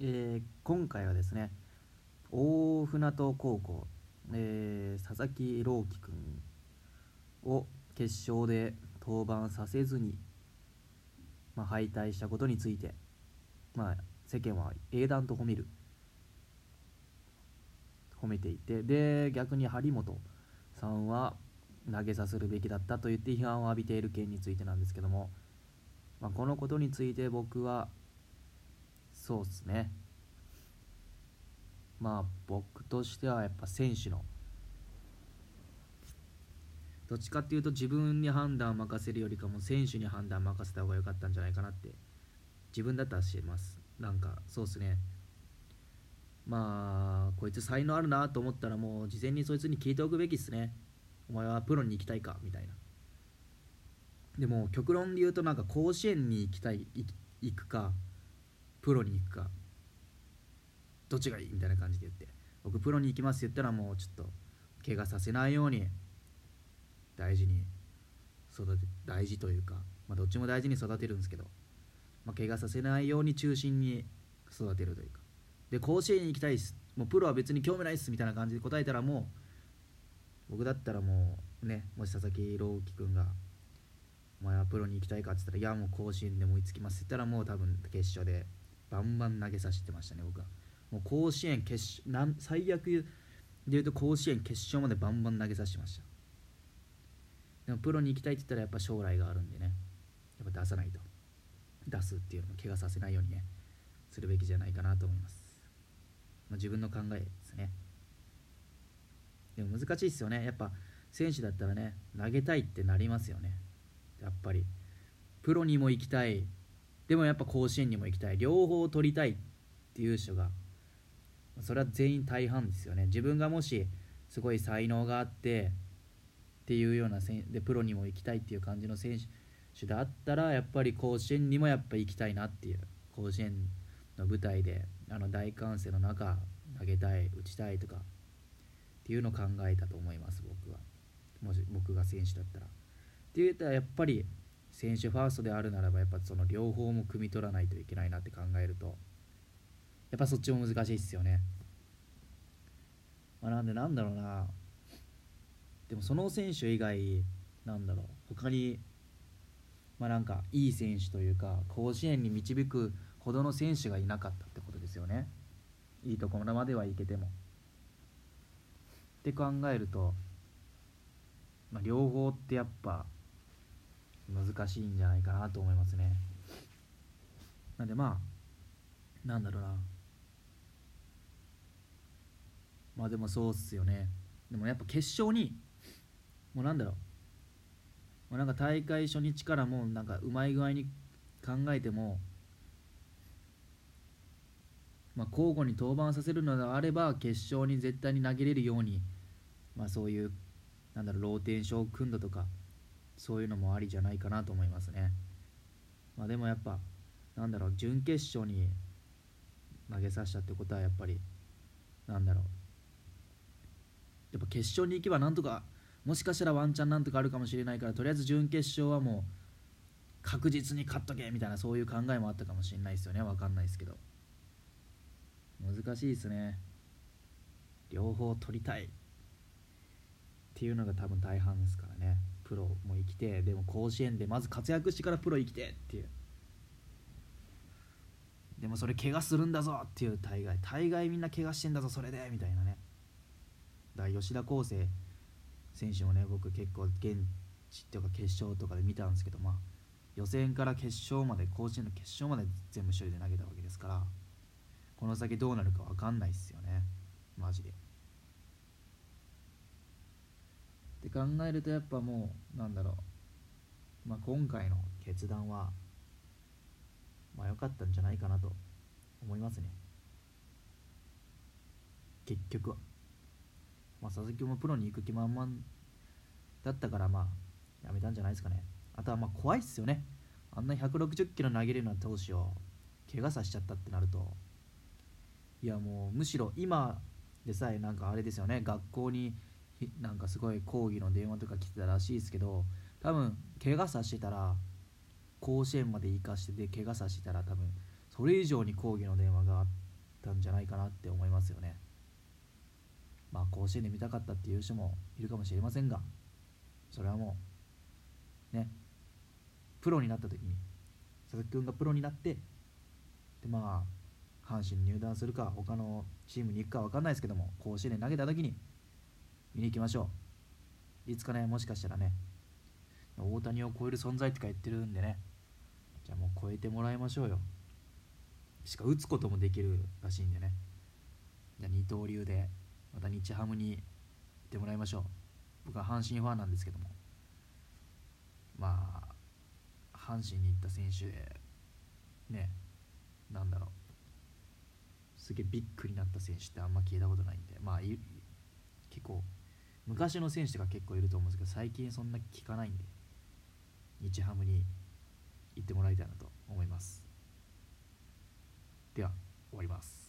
えー今回はですね大船渡高校、えー佐々木朗希君を決勝で登板させずに、まあ、敗退したことについて、まあ、世間は英断と褒める。褒めていてで逆に張本さんは投げさせるべきだったと言って批判を浴びている件についてなんですけども、まあ、このことについて僕はそうっすね。まあ僕としてはやっぱ選手のどっちかっていうと自分に判断を任せるよりかも選手に判断を任せた方が良かったんじゃないかなって自分だったら知ります。なんかそうっすね。まあこいつ才能あるなと思ったらもう事前にそいつに聞いておくべきっすね。お前はプロに行きたいかみたいな。でも極論で言うとなんか甲子園に行きたい行くかプロに行くか。どっちがいい？みたいな感じで言って。僕プロに行きますって言ったらもうちょっと怪我させないように大事に育て大事というか、まあ、どっちも大事に育てるんですけど、まあ、怪我させないように中心に育てるというか。で甲子園に行きたいっす。もうプロは別に興味ないっすみたいな感じで答えたらもう僕だったらもうねもし佐々木朗希君が「お前はプロに行きたいか?」って言ったら「いやもう甲子園でも追いつきます」って言ったらもう多分決勝でバンバン投げさせてましたね僕は。もう甲子園決勝最悪で言うと甲子園決勝までバンバン投げさせてました。でもプロに行きたいって言ったらやっぱ将来があるんでね。やっぱ出さないと。出すっていうのも怪我させないようにね。するべきじゃないかなと思います、まあ、自分の考えですね。でも難しいですよね。やっぱ選手だったらね投げたいってなりますよね。やっぱり。プロにも行きたい。でもやっぱ甲子園にも行きたい。両方取りたいっていう人がそれは全員大半ですよね。自分がもしすごい才能があってっていうような選でプロにも行きたいっていう感じの選手であったらやっぱり甲子園にもやっぱ行きたいなっていう。甲子園の舞台であの大歓声の中投げたい打ちたいとかっていうのを考えたと思います僕は。もし僕が選手だったら。って言ったらやっぱり選手ファーストであるならばやっぱその両方も汲み取らないといけないなって考えるとやっぱそっちも難しいっすよね、まあ、なんでなんだろうな。でもその選手以外なんだろう。他にまあなんかいい選手というか甲子園に導くほどの選手がいなかったってことですよね。いいところまでは行けても。って考えると、まあ、両方ってやっぱ難しいんじゃないかなと思いますね。なんでまあなんだろうな。まあでもそうっすよね。でもやっぱ決勝にもうなんだろう。もうなんか大会初日からもうなんかうまい具合に考えてもまあ、交互に登板させるのであれば決勝に絶対に投げれるように、まあ、そういうなんだろうローテーションを組んだとかそういうのもありじゃないかなと思いますね、まあ、でもやっぱなんだろう準決勝に投げさせたってことはやっぱりなんだろうやっぱ決勝に行けばなんとかもしかしたらワンチャンなんとかあるかもしれないからとりあえず準決勝はもう確実に勝っとけみたいなそういう考えもあったかもしれないですよね。分かんないですけど。難しいですね。両方取りたいっていうのが多分大半ですからね。プロも生きてでも甲子園でまず活躍してからプロ生きてっていう。でもそれ怪我するんだぞっていう大概。大概みんな怪我してんだぞそれで。みたいなね。だから吉田康生選手もね僕結構現地っていうか決勝とかで見たんですけどまあ予選から決勝まで甲子園の決勝まで全部一人で投げたわけですからこの先どうなるか分かんないっすよね。マジで。って考えるとやっぱもうなんだろう、まあ、今回の決断はまあ良かったんじゃないかなと思いますね。結局は、まあ、佐々木もプロに行く気満々だったからまあやめたんじゃないですかね。あとはまあ怖いっすよね。あんな160キロ投げるような投手を怪我させちゃったってなると。いやもうむしろ今でさえなんかあれですよね。学校になんかすごい抗議の電話とか来てたらしいですけど多分怪我させてたら甲子園まで行かしてで怪我させてたら多分それ以上に抗議の電話があったんじゃないかなって思いますよね。まあ甲子園で見たかったっていう人もいるかもしれませんがそれはもうねプロになった時に佐々木君がプロになってでまあ阪神入団するか他のチームに行くか分かんないですけども甲子園で投げた時に見に行きましょう。いつかねもしかしたらね大谷を超える存在とか言ってるんでね。じゃあもう超えてもらいましょうよ。しか打つこともできるらしいんでね。じゃあ二刀流でまた日ハムに行ってもらいましょう。僕は阪神ファンなんですけども。まあ阪神に行った選手でねなんだろう。すげえビッグになった選手ってあんま聞いたことないんで。まあ結構昔の選手が結構いると思うんですけど最近そんな聞かないんで日ハムに行ってもらいたいなと思います。では終わります。